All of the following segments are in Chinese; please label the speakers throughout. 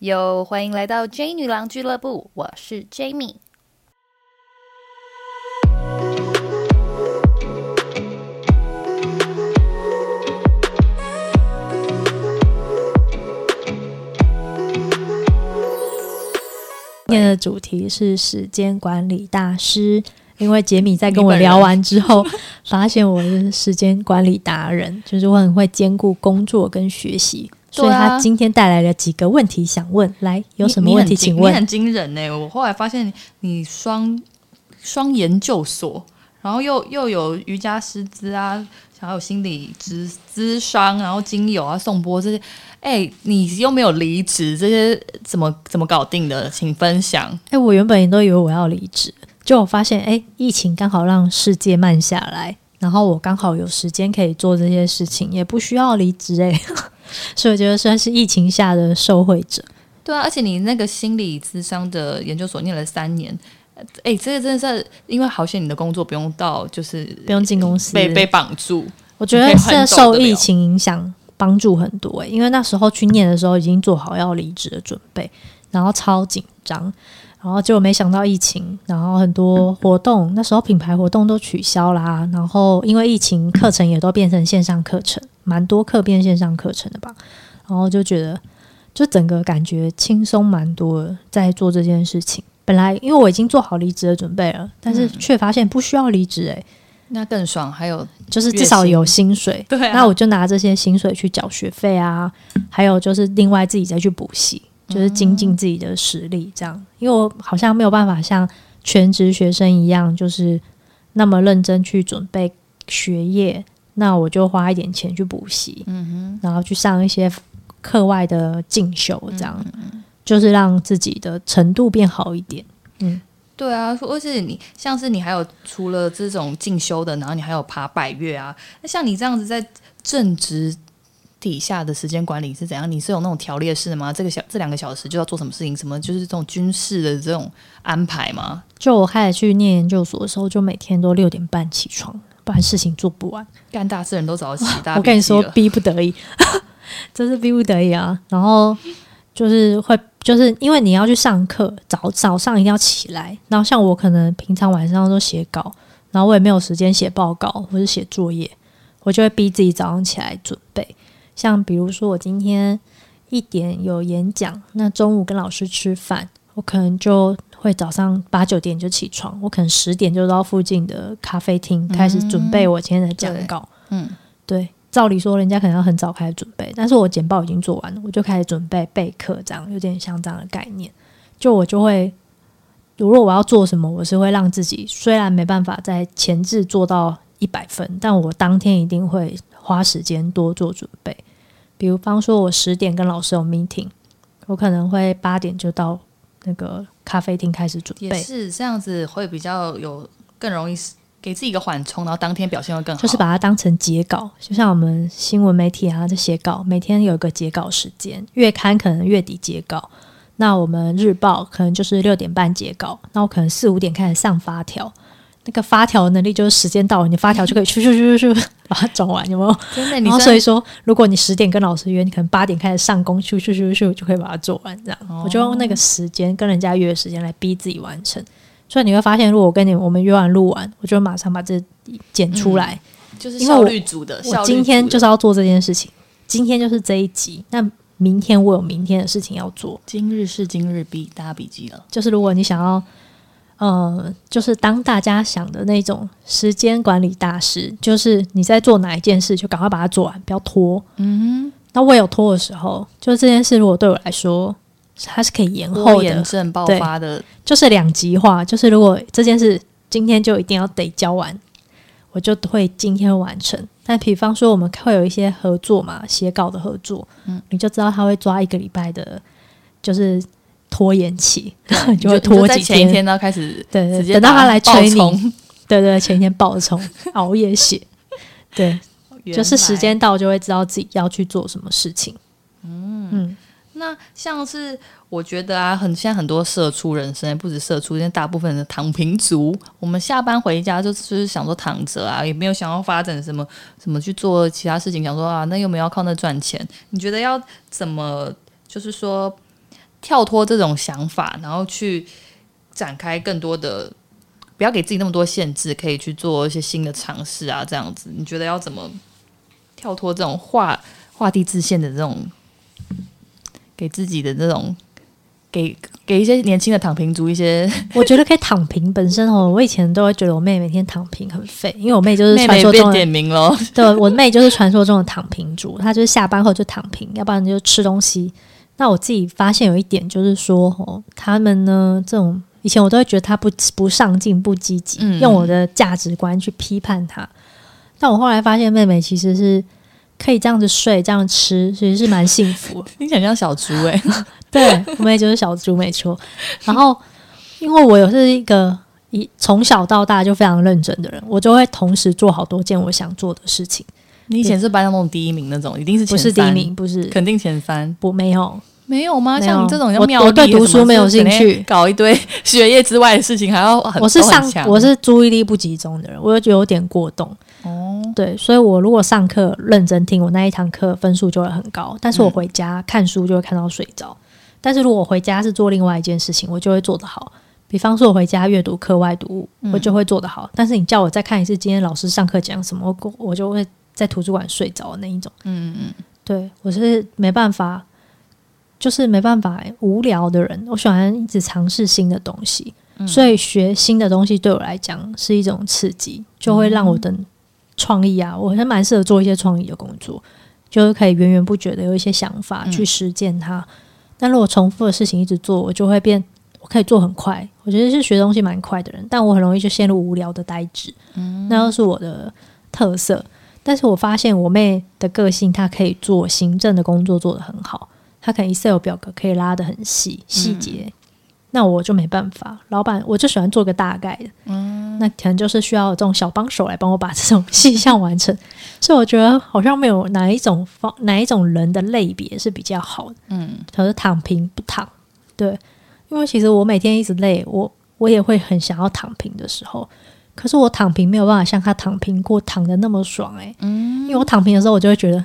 Speaker 1: 又欢迎来到 J 女郎俱乐部，我是 Jamie。
Speaker 2: 今天的主题是时间管理大师，因为杰米在跟我聊完之后，发现我是时间管理达人，就是我很会兼顾工作跟学习，所以他今天带来了几个问题想问，来有什么问题请问？
Speaker 1: 你很惊人呢！我后来发现你双双研究所，然后又又有瑜伽师资啊，还有心理咨咨商，然后精油啊，送播这些。哎，你又没有离职，这些怎么怎么搞定的？请分享。
Speaker 2: 哎，我原本也都以为我要离职，就我发现，哎，疫情刚好让世界慢下来，然后我刚好有时间可以做这些事情，也不需要离职，哎，所以我觉得算是疫情下的受惠者。
Speaker 1: 对啊，而且你那个心理咨商的研究所念了三年，哎，这个真的是因为好像你的工作不用到，就是
Speaker 2: 不用进公司，
Speaker 1: 被被绑住。
Speaker 2: 我觉得是受疫情影响。帮助很多诶，因为那时候去念的时候已经做好要离职的准备，然后超紧张，然后结果没想到疫情，然后很多活动那时候品牌活动都取消啦，然后因为疫情课程也都变成线上课程，蛮多课变线上课程的吧，然后就觉得就整个感觉轻松蛮多，在做这件事情。本来因为我已经做好离职的准备了，但是却发现不需要离职诶。
Speaker 1: 那更爽，还有
Speaker 2: 就是至少有薪水，
Speaker 1: 对，
Speaker 2: 那我就拿这些薪水去缴学费啊，还有就是另外自己再去补习，就是精进自己的实力，这样，因为我好像没有办法像全职学生一样，就是那么认真去准备学业，那我就花一点钱去补习，嗯哼，然后去上一些课外的进修，这样，就是让自己的程度变好一点，嗯。
Speaker 1: 对啊，或是你像是你还有除了这种进修的，然后你还有爬百越啊。那像你这样子在正职底下的时间管理是怎样？你是有那种条列式的吗？这个小这两个小时就要做什么事情？什么就是这种军事的这种安排吗？
Speaker 2: 就我开始去念研究所的时候，就每天都六点半起床，不然事情做不完。
Speaker 1: 干大事人都早起，
Speaker 2: 我跟你说，逼不得已，这是逼不得已啊。然后。就是会，就是因为你要去上课，早早上一定要起来。然后像我可能平常晚上都写稿，然后我也没有时间写报告或者写作业，我就会逼自己早上起来准备。像比如说我今天一点有演讲，那中午跟老师吃饭，我可能就会早上八九点就起床，我可能十点就到附近的咖啡厅开始准备我今天的讲稿。嗯，对。照理说，人家可能要很早开始准备，但是我简报已经做完了，我就开始准备备课，这样有点像这样的概念。就我就会，如果我要做什么，我是会让自己虽然没办法在前置做到一百分，但我当天一定会花时间多做准备。比如方说，我十点跟老师有 meeting，我可能会八点就到那个咖啡厅开始准备，
Speaker 1: 是这样子会比较有更容易。给自己一个缓冲，然后当天表现会更好。
Speaker 2: 就是把它当成截稿，就像我们新闻媒体啊，在写稿，每天有一个截稿时间。月刊可能月底截稿，那我们日报可能就是六点半截稿，那我可能四五点开始上发条。那个发条能力就是时间到了，你发条就可以咻咻咻咻咻 把它转完，有没有？
Speaker 1: 真的，
Speaker 2: 然后所以说，如果你十点跟老师约，你可能八点开始上工，咻咻咻咻就可以把它做完。这样，我就用那个时间跟人家约的时间来逼自己完成。所以你会发现，如果我跟你我们约完录完，我就马上把这剪出来，
Speaker 1: 就是效率组的。
Speaker 2: 我今天就是要做这件事情，今天就是这一集。那明天我有明天的事情要做。
Speaker 1: 今日事今日毕，大家笔记了。
Speaker 2: 就是如果你想要，呃，就是当大家想的那种时间管理大师，就是你在做哪一件事，就赶快把它做完，不要拖。嗯哼。那我有拖的时候，就是这件事如果对我来说。它是可以延后的，
Speaker 1: 症爆发的，
Speaker 2: 就是两极化。就是如果这件事今天就一定要得交完，我就会今天完成。但比方说我们会有一些合作嘛，写稿的合作，嗯，你就知道他会抓一个礼拜的，就是拖延期，就会拖几
Speaker 1: 天，前一天都开始，
Speaker 2: 对对，等到他来催你，对对，前一天爆冲，熬夜写，对，就是时间到就会知道自己要去做什么事情，嗯
Speaker 1: 嗯。那像是我觉得啊，很现在很多社畜人生，不止社畜，现在大部分的躺平族，我们下班回家就就是想说躺着啊，也没有想要发展什么什么去做其他事情，想说啊，那又没有要靠那赚钱。你觉得要怎么就是说跳脱这种想法，然后去展开更多的，不要给自己那么多限制，可以去做一些新的尝试啊，这样子，你觉得要怎么跳脱这种画画地自限的这种，给自己的这种，给给一些年轻的躺平族一些
Speaker 2: 我觉得可以躺平本身哦，我以前都会觉得我妹每天躺平很废，因为我妹就是传说中的
Speaker 1: 点名了，
Speaker 2: 对，我妹就是传说中的躺平族，她就是下班后就躺平，要不然就吃东西。那我自己发现有一点就是说，哦，他们呢这种以前我都会觉得他不不上进、不积极，
Speaker 1: 嗯
Speaker 2: 用我的价值观去批判他。但我后来发现，妹妹其实是可以这样子睡、这样吃，其实是蛮幸福的。
Speaker 1: 你想像小猪哎、
Speaker 2: 对，我妹就是小猪，没错。然后，因为我有是一个一从小到大就非常认真的人，我就会同时做好多件我想做的事情。
Speaker 1: 你以前是班上那种第一名那种，一定是前
Speaker 2: 不是第一，名，不是
Speaker 1: 肯定前三。
Speaker 2: 不没有，
Speaker 1: 没有吗？像你这种
Speaker 2: 我我对读书没有兴趣
Speaker 1: 搞一堆 学业之外的事情，还要很
Speaker 2: 我是上我是注意力不集中的人，我就有点过动。
Speaker 1: 哦，
Speaker 2: 对，所以我如果上课认真听，我那一堂课分数就会很高。但是我
Speaker 1: 嗯
Speaker 2: 回家看书就会看到睡着。但是如果我回家是做另外一件事情，我就会做得好。比方说，我回家阅读课外读物，
Speaker 1: 嗯
Speaker 2: 我就会做得好。但是你叫我再看一次今天老师上课讲什么，我我就会在图书馆睡着的那一种。
Speaker 1: 嗯嗯
Speaker 2: 对我是没办法，就是没办法无聊的人。我喜欢一直尝试新的东西，
Speaker 1: 嗯
Speaker 2: 所以学新的东西对我来讲是一种刺激，就会让我的创意啊，我还蛮适合做一些创意的工作，就是可以源源不绝的有一些想法
Speaker 1: 嗯
Speaker 2: 去实践它。但如果重复的事情一直做，我就会变，我可以做很快。我觉得是学东西蛮快的人，但我很容易就陷入无聊的呆滞，
Speaker 1: 嗯
Speaker 2: 那又是我的特色。但是我发现我妹的个性，她可以做行政的工作做得很好，她可能 Excel 表格可以拉得很细细节，那我就没办法。老板，我就喜欢做个大概的，
Speaker 1: 嗯，
Speaker 2: 那可能就是需要这种小帮手来帮我把这种细项完成。所以我觉得好像没有哪一种方哪一种人的类别是比较好的。
Speaker 1: 嗯，
Speaker 2: 可是躺平不躺，对，因为其实我每天一直累，我我也会很想要躺平的时候。可是我躺平没有办法像他躺平过躺的那么爽哎、嗯，因为我躺平的时候，我就会觉得，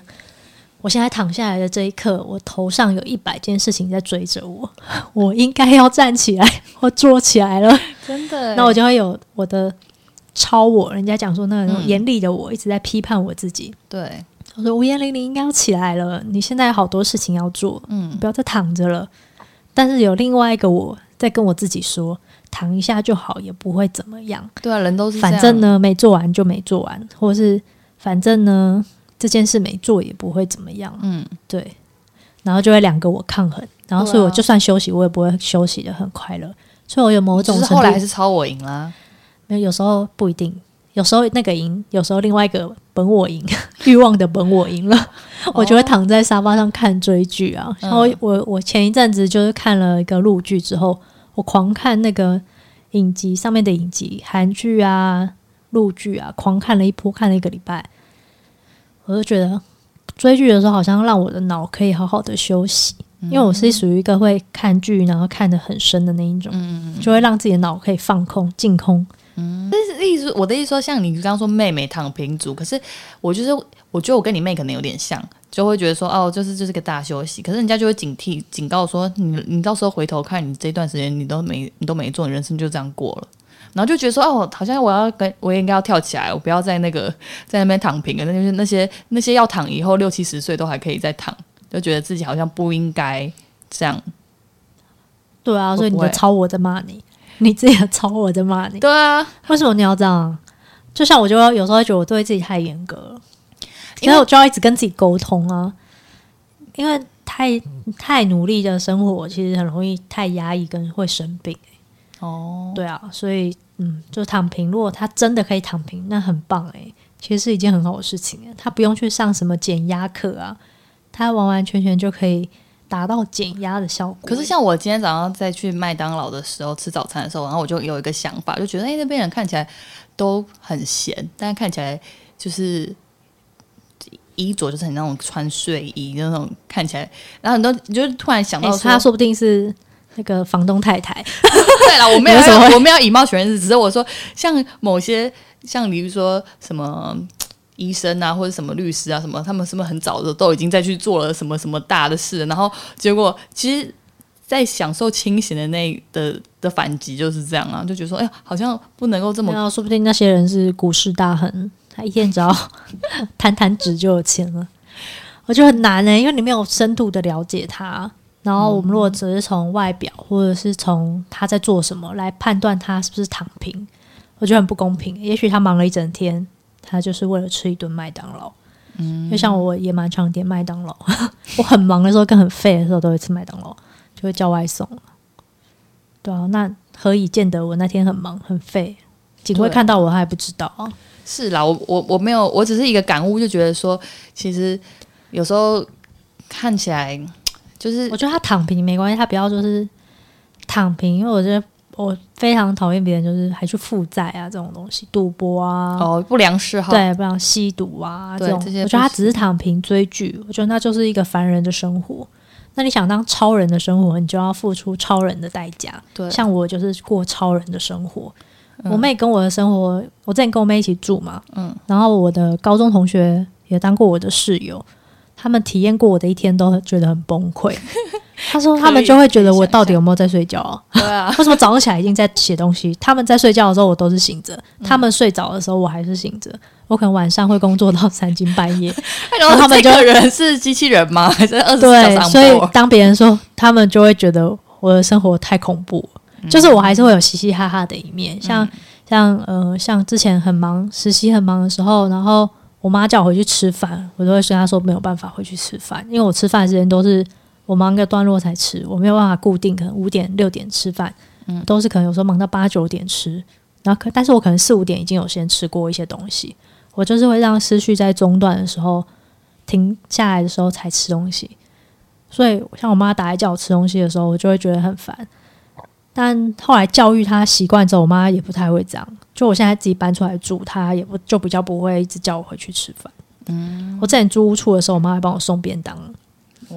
Speaker 2: 我现在躺下来的这一刻，我头上有一百件事情在追着我，我应该要站起来 或坐起来了。
Speaker 1: 真的
Speaker 2: 那我就会有我的超我，人家讲说那种
Speaker 1: 嗯
Speaker 2: 严厉的我一直在批判我自己。
Speaker 1: 对，
Speaker 2: 我说吴彦玲，你应该要起来了，你现在有好多事情要做，
Speaker 1: 嗯
Speaker 2: 不要再躺着了。但是有另外一个我在跟我自己说，躺一下就好，也不会怎么样。
Speaker 1: 对啊，人都是
Speaker 2: 反正，呢，没做完就没做完，或是反正呢，这件事没做也不会怎么样。
Speaker 1: 嗯，
Speaker 2: 对，然后就会两个我抗衡，然后所以我就算休息，我也不会休息的很快乐。所以我有某种
Speaker 1: 是
Speaker 2: 程度
Speaker 1: 后来还是超我赢啦，
Speaker 2: 没有，有时候不一定，有时候那个赢，有时候另外一个本我赢，欲望的本我赢了，我就会躺在沙发上看追剧啊。然后
Speaker 1: 嗯
Speaker 2: 我我前一阵子就是看了一个录剧之后，我狂看那个影集上面的影集，韩剧啊、陆剧啊，狂看了一波，看了一个礼拜，我就觉得追剧的时候好像让我的脑可以好好的休息。因为我是属于一个会看剧，然后看得很深的那一种，
Speaker 1: 嗯，
Speaker 2: 就会让自己的脑可以放空、净空。
Speaker 1: 意思我的意思说，像你刚刚说妹妹躺平族，可是我就是我觉得我跟你妹可能有点像，就会觉得说哦，就是就是个大休息，可是人家就会警惕警告说你你到时候回头看你这段时间你都没你都没做，你人生就这样过了。然后就觉得说哦，好像我要跟我也应该要跳起来，我不要在那个在那边躺平了。那就是那些那些要躺以后六七十岁都还可以再躺，就觉得自己好像不应该这样。
Speaker 2: 对啊，所以你
Speaker 1: 不会
Speaker 2: 的超我在骂你，你自己的超我在骂你。
Speaker 1: 对啊，
Speaker 2: 为什么你要这样啊？就像我就有时候会觉得我对自己太严格了，
Speaker 1: 因为
Speaker 2: 我就要一直跟自己沟通啊。因为太太努力的生活，其实很容易太压抑，跟会生病。
Speaker 1: 哦，
Speaker 2: 对啊，所以嗯，就躺平。如果他真的可以躺平，那很棒诶、其实是一件很好的事情、欸。他不用去上什么减压课啊，他完完全全就可以达到减压的效果。
Speaker 1: 可是像我今天早上在去麦当劳的时候吃早餐的时候，然后我就有一个想法，就觉得哎、那边人看起来都很闲，但看起来就是衣着就是很那种穿睡衣那种看起来，然后很多你就突然想到
Speaker 2: 他说不定是那个房东太太。
Speaker 1: 对了，我没有
Speaker 2: 为什么会
Speaker 1: 要我没有以貌取人，只是我说像某些像比如说什么。医生啊，或者什么律师啊，什么他们是不是很早的都已经在去做了什么什么大的事？然后结果其实在享受清醒的那的的反击就是这样啊，就觉得说，哎呀，好像不能够这么
Speaker 2: 说不定那些人是股市大亨，他一天只要弹弹指就有钱了。我觉得很难呢、因为你没有深度的了解他。然后我们如果只是从外表或者是从他在做什么来判断他是不是躺平，我觉得很不公平。也许他忙了一整天，他就是为了吃一顿麦当劳。嗯，就像我也蛮常点麦当劳，我很忙的时候跟很废的时候都会吃麦当劳，就会叫外送。对啊，那何以见得我那天很忙很废？警卫
Speaker 1: 对
Speaker 2: 看到我，他还不知道啊。
Speaker 1: 是啦，我我我没有，我只是一个感悟，就觉得说，其实有时候看起来就是
Speaker 2: 我觉得他躺平没关系，他不要就是躺平，因为我觉得我非常讨厌别人就是还去负债啊这种东西，赌博啊，
Speaker 1: 哦不良嗜好，
Speaker 2: 对，不良吸毒啊这种，
Speaker 1: 这些
Speaker 2: 我觉得他只是躺平追剧，我觉得那就是一个凡人的生活。那你想当超人的生活，你就要付出超人的代价。
Speaker 1: 对，
Speaker 2: 像我就是过超人的生活。
Speaker 1: 嗯
Speaker 2: 我妹跟我的生活，我之前跟我妹一起住嘛，
Speaker 1: 嗯，
Speaker 2: 然后我的高中同学也当过我的室友，他们体验过我的一天，都觉得很崩溃。他说他们就会觉得我到底有没有在睡觉啊？
Speaker 1: 对啊，
Speaker 2: 为什么早上起来已经在写东西？他们在睡觉的时候我都是醒着，
Speaker 1: 嗯
Speaker 2: 他们睡着的时候我还是醒着。我可能晚上会工作到三更半夜，
Speaker 1: 然后
Speaker 2: 他们就
Speaker 1: 这个人是机器人吗？还是二十四小时
Speaker 2: 对，所以当别人说，他们就会觉得我的生活太恐怖。
Speaker 1: 嗯
Speaker 2: 就是我还是会有嘻嘻哈哈的一面，像像呃像之前很忙实习很忙的时候，然后我妈叫我回去吃饭，我都会跟她说没有办法回去吃饭，因为我吃饭的时间都是我忙个段落才吃，我没有办法固定可能五点六点吃饭，
Speaker 1: 嗯
Speaker 2: 都是可能有时候忙到八九点吃，然后可但是我可能四五点已经有先吃过一些东西，我就是会让思绪在中断的时候停下来的时候才吃东西。所以，像我妈打来叫我吃东西的时候，我就会觉得很烦。但后来教育她习惯之后，我妈也不太会这样。就我现在自己搬出来住，她也不就比较不会一直叫我回去吃饭。嗯，我之前租屋处的时候，我妈还帮我送便当，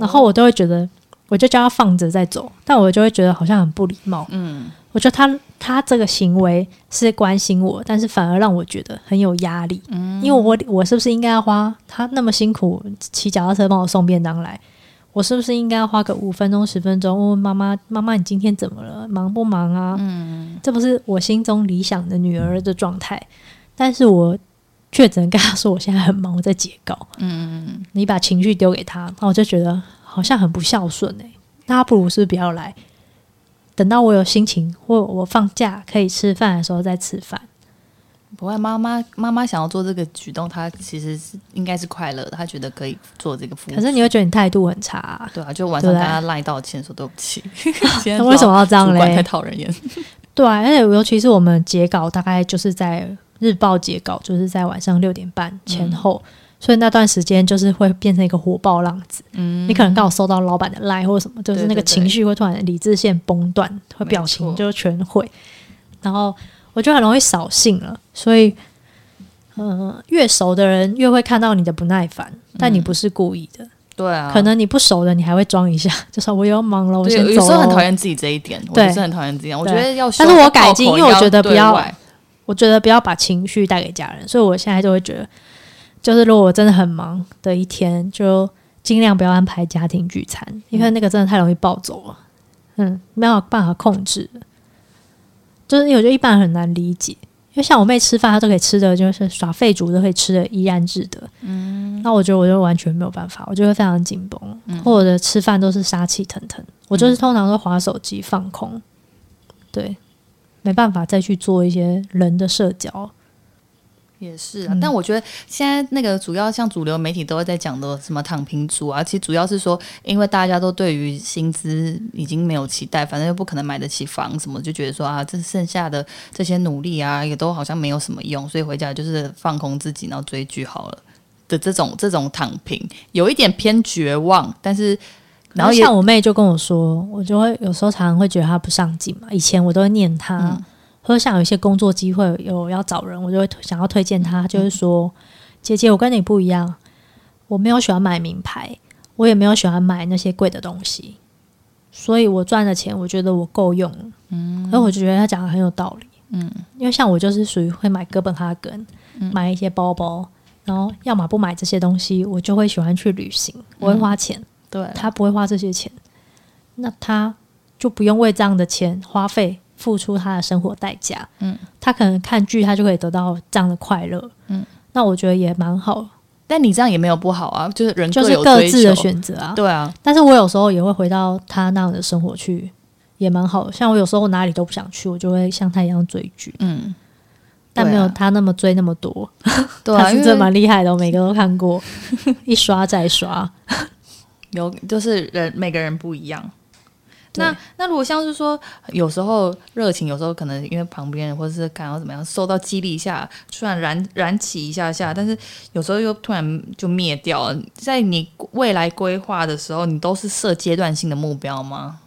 Speaker 2: 然后我都会觉得，我就叫他放着再走，但我就会觉得好像很不礼貌。
Speaker 1: 嗯，
Speaker 2: 我觉得他他这个行为是关心我，但是反而让我觉得很有压力。嗯，因为我我是不是应该要花他那么辛苦骑脚踏车帮我送便当来？我是不是应该要花个五分钟、十分钟问问妈妈：“妈妈，你今天怎么了？忙不忙啊？”嗯，这不是我心中理想的女儿的状态，但是我却只能跟他说：“我现在很忙，我在截稿。”嗯，你把情绪丢给他，那我就觉得好像很不孝顺哎、那她不如是不是不要来，等到我有心情或我放假可以吃饭的时候再吃饭。
Speaker 1: 不会，妈妈妈妈想要做这个举动，她其实是应该是快乐的，她觉得可以做这个服务。
Speaker 2: 可是你会觉得你态度很差啊、
Speaker 1: 对啊，就晚上
Speaker 2: 对不对
Speaker 1: 跟她赖道歉说对不起。
Speaker 2: 为什么要这样
Speaker 1: 嘞太？讨人厌？
Speaker 2: 对啊，而且尤其是我们截稿，大概就是在日报截稿，就是在晚上六点半前后，所以那段时间就是会变成一个火爆浪子。
Speaker 1: 嗯，
Speaker 2: 你可能刚好收到老板的赖或者什么，就是那个情绪会突然理智线崩断，会表情就全毁，然后我就很容易扫兴了。所以，呃，越熟的人越会看到你的不耐烦，但你不是故意的，
Speaker 1: 对啊，
Speaker 2: 可能你不熟的你还会装一下，就说我又要忙了，我
Speaker 1: 对
Speaker 2: 先走
Speaker 1: 有时候很讨厌自己这一点，我
Speaker 2: 对
Speaker 1: 就是很讨厌这样。我觉得要，
Speaker 2: 但是我改进因为我觉得不要我觉得不要把情绪带给家人，所以我现在就会觉得，就是如果我真的很忙的一天，就尽量不要安排家庭聚餐，因为那个真的太容易暴走了，嗯，没有办法控制，就是我觉得一般人很难理解，因为像我妹吃饭，她都可以吃的就是耍废族都可以吃的怡然自得，嗯，那我觉得我就完全没有办法，我就会非常紧绷，或者吃饭都是杀气腾腾，我就是通常都划手机放空，对。没办法再去做一些人的社交。
Speaker 1: 也是啊，但我觉得现在那个主要像主流媒体都会在讲的什么躺平族啊，其实主要是说，因为大家都对于薪资已经没有期待，反正又不可能买得起房什么，就觉得说啊，这剩下的这些努力啊，也都好像没有什么用，所以回家就是放空自己，然后追剧好了的这种这种躺平，有一点偏绝望，但是然后
Speaker 2: 像我妹就跟我说，我就会有时候常常会觉得她不上进嘛。以前我都会念她，
Speaker 1: 嗯
Speaker 2: 或者像有一些工作机会有要找人，我就会想要推荐她，
Speaker 1: 嗯
Speaker 2: 就是说，姐姐，我跟你不一样，我没有喜欢买名牌，我也没有喜欢买那些贵的东西，所以我赚的钱，我觉得我够用。嗯，而我就觉得她讲的很有道理。嗯，因为像我就是属于会买哥本哈根，
Speaker 1: 嗯
Speaker 2: 买一些包包，然后要么不买这些东西，我就会喜欢去旅行，我会花钱。
Speaker 1: 对
Speaker 2: 他不会花这些钱，那他就不用为这样的钱花费付出他的生活代价。
Speaker 1: 嗯，
Speaker 2: 他可能看剧，他就可以得到这样的快乐。
Speaker 1: 嗯，
Speaker 2: 那我觉得也蛮好，
Speaker 1: 但你这样也没有不好啊，就是人
Speaker 2: 就是各自的选择啊。
Speaker 1: 对啊，
Speaker 2: 但是我有时候也会回到他那样的生活去，也蛮好。像我有时候哪里都不想去，我就会像他一样追剧，
Speaker 1: 嗯，
Speaker 2: 但没有他那么追那么多。
Speaker 1: 对啊，
Speaker 2: 他是真的蛮厉害的，我每个都看过，一刷再刷。
Speaker 1: 有就是人每个人不一样。那那如果像是说，有时候热情，有时候可能因为旁边人或者是感到怎么样，受到激励一下，突然燃燃起一下下，但是有时候又突然就灭掉了。在你未来规划的时候，你都是设阶段性的目标吗？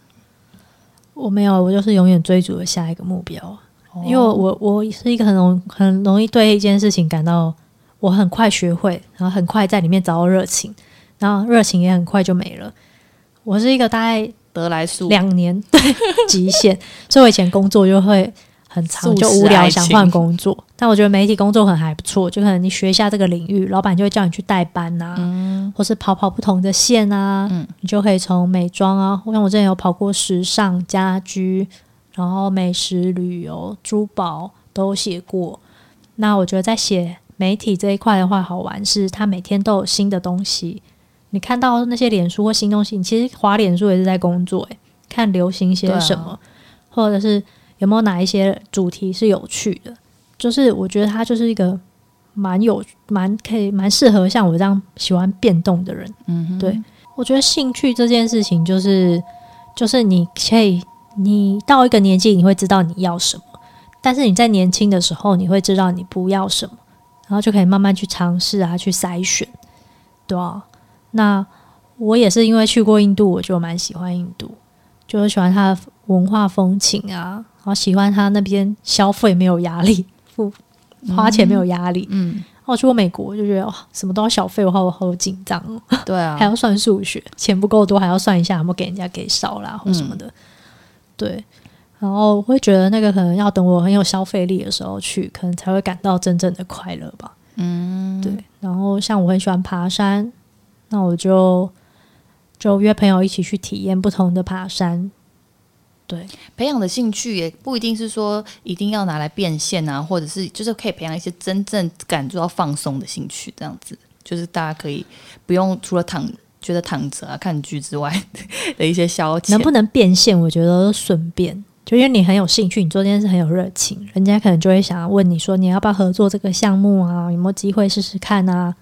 Speaker 2: 我没有，我就是永远追逐的下一个目标。因为我我是一个很容很容易对一件事情感到我很快学会，然后很快在里面找到热情，然后热情也很快就没了。我是一个大概
Speaker 1: 得来速
Speaker 2: 两年 对极限，所以我以前工作就会很长，就无聊想换工作。但我觉得媒体工作可能还不错，就可能你学一下这个领域，老板就会叫你去代班呐、或是跑跑不同的线啊，
Speaker 1: 嗯
Speaker 2: 你就可以从美妆啊，像我之前有跑过时尚、家居，然后美食、旅游、珠宝都写过。那我觉得在写媒体这一块的话，好玩是它每天都有新的东西。你看到那些脸书或新东西，你其实滑脸书也是在工作，诶，看流行些什么，或者是有没有哪一些主题是有趣的。就是我觉得它就是一个蛮有蛮可以蛮适合像我这样喜欢变动的人。
Speaker 1: 嗯，
Speaker 2: 对我觉得兴趣这件事情，就是就是你可以，你到一个年纪，你会知道你要什么，但是你在年轻的时候，你会知道你不要什么，然后就可以慢慢去尝试啊，去筛选，对啊。那我也是因为去过印度，我就蛮喜欢印度，就是喜欢它的文化风情啊，然后喜欢它那边消费没有压力，付花钱没有压力。
Speaker 1: 嗯，
Speaker 2: 我去过美国，就觉得哇，什么都要小费，我好我好紧张哦。
Speaker 1: 对啊
Speaker 2: 还，要算数学，钱不够多还要算一下有没有给人家给少啦或什么的。对，然后我会觉得那个可能要等我很有消费力的时候去，可能才会感到真正的快乐吧。
Speaker 1: 嗯，
Speaker 2: 对，然后像我很喜欢爬山，那我就就约朋友一起去体验不同的爬山。对，
Speaker 1: 培养的兴趣也不一定是说一定要拿来变现啊，或者是就是可以培养一些真正感觉到放松的兴趣，这样子就是大家可以不用除了躺觉得躺着啊看剧之外 的一些消遣，
Speaker 2: 能不能变现，我觉得都顺便。就因为你很有兴趣，你做这件事很有热情，人家可能就会想要问你说你要不要合作这个项目啊？有没有机会试试看啊？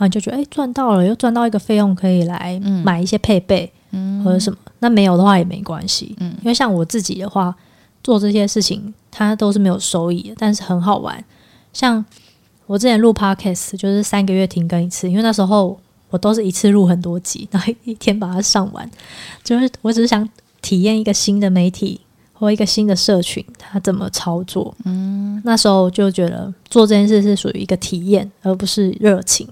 Speaker 2: 然后你就觉得哎赚到了，又赚到一个费用可以来
Speaker 1: 嗯
Speaker 2: 买一些配备、
Speaker 1: 嗯
Speaker 2: 或者什么。那没有的话也没关系，
Speaker 1: 嗯
Speaker 2: 因为像我自己的话，做这些事情它都是没有收益的，但是很好玩。像我之前录 podcast 就是三个月停更一次，因为那时候我都是一次录很多集，然后一天把它上完。就是我只是想体验一个新的媒体或一个新的社群，它怎么操作。嗯，那时候就觉得做这件事是属于一个体验，而不是热情。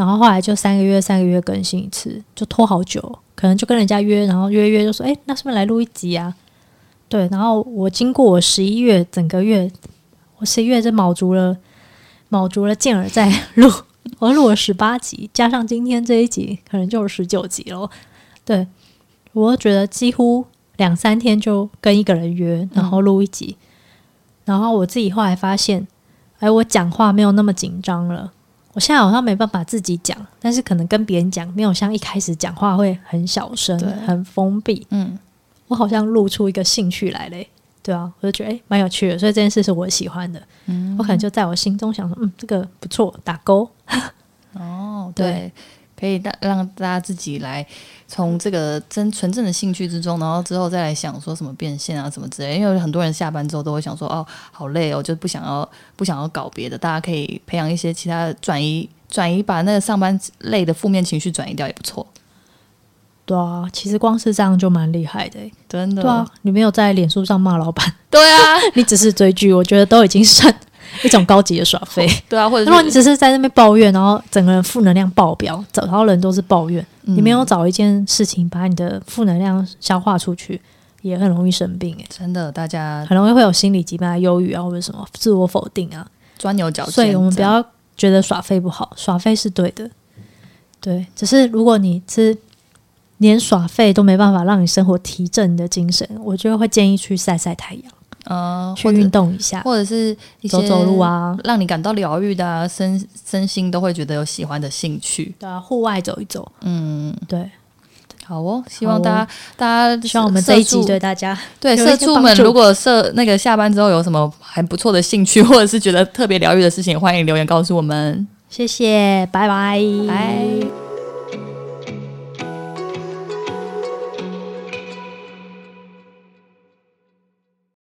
Speaker 2: 然后后来就三个月三个月更新一次，就拖好久，可能就跟人家约，然后约约就说，哎，那是不是来录一集啊？对，然后我经过我十一月整个月，我十一月就卯足了卯足了劲儿在 录，我录了十八集，加上今天这一集，可能就是十九集了。对，我觉得几乎两三天就跟一个人约，然后录一集。然后我自己后来发现，哎，我讲话没有那么紧张了。我现在好像没办法自己讲，但是可能跟别人讲，没有像一开始讲话会很小声、很封闭。
Speaker 1: 嗯
Speaker 2: 我好像露出一个兴趣来嘞，对啊，我就觉得哎蛮有趣的，所以这件事是我喜欢的。
Speaker 1: 嗯
Speaker 2: 我可能就在我心中想说，嗯，这个不错，打勾。
Speaker 1: 哦，
Speaker 2: 对
Speaker 1: 对，可以让让大家自己来从这个真纯正的兴趣之中，然后之后再来想说什么变现啊什么之类。因为很多人下班之后都会想说，哦，好累哦，就不想要不想要搞别的。大家可以培养一些其他的转移转移，把那个上班累的负面情绪转移掉也不错。
Speaker 2: 对啊，其实光是这样就蛮厉害的诶。
Speaker 1: 真的，
Speaker 2: 对啊，你没有在脸书上骂老板，
Speaker 1: 对啊，
Speaker 2: 你只是追剧，我觉得都已经算 一种高级的耍废。
Speaker 1: 对啊，或者
Speaker 2: 如果你只是在那边抱怨，然后整个人负能量爆表，找到人都是抱怨，你没有找一件事情把你的负能量消化出去，也很容易生病诶，
Speaker 1: 真的，大家
Speaker 2: 很容易会有心理疾病啊、忧郁啊，或者什么自我否定啊。
Speaker 1: 钻牛角尖，
Speaker 2: 所以我们不要觉得耍废不好，耍废是对的。对，只是如果你是连耍废都没办法让你生活提振你的精神，我觉得会建议去晒晒太阳，
Speaker 1: 呃，或者
Speaker 2: 去运动一下，
Speaker 1: 或者是一些
Speaker 2: 走走路，啊，
Speaker 1: 让你感到疗愈的、啊、身身心都会觉得有喜欢的兴趣。
Speaker 2: 对啊，户外走一走，
Speaker 1: 嗯，
Speaker 2: 对，
Speaker 1: 好哦，希望大家、大家
Speaker 2: 希望我们这一集对大家
Speaker 1: 对社畜们，如果社那个下班之后有什么还不错的兴趣，或者是觉得特别疗愈的事情，欢迎留言告诉我们。
Speaker 2: 谢谢，拜拜，
Speaker 1: 拜。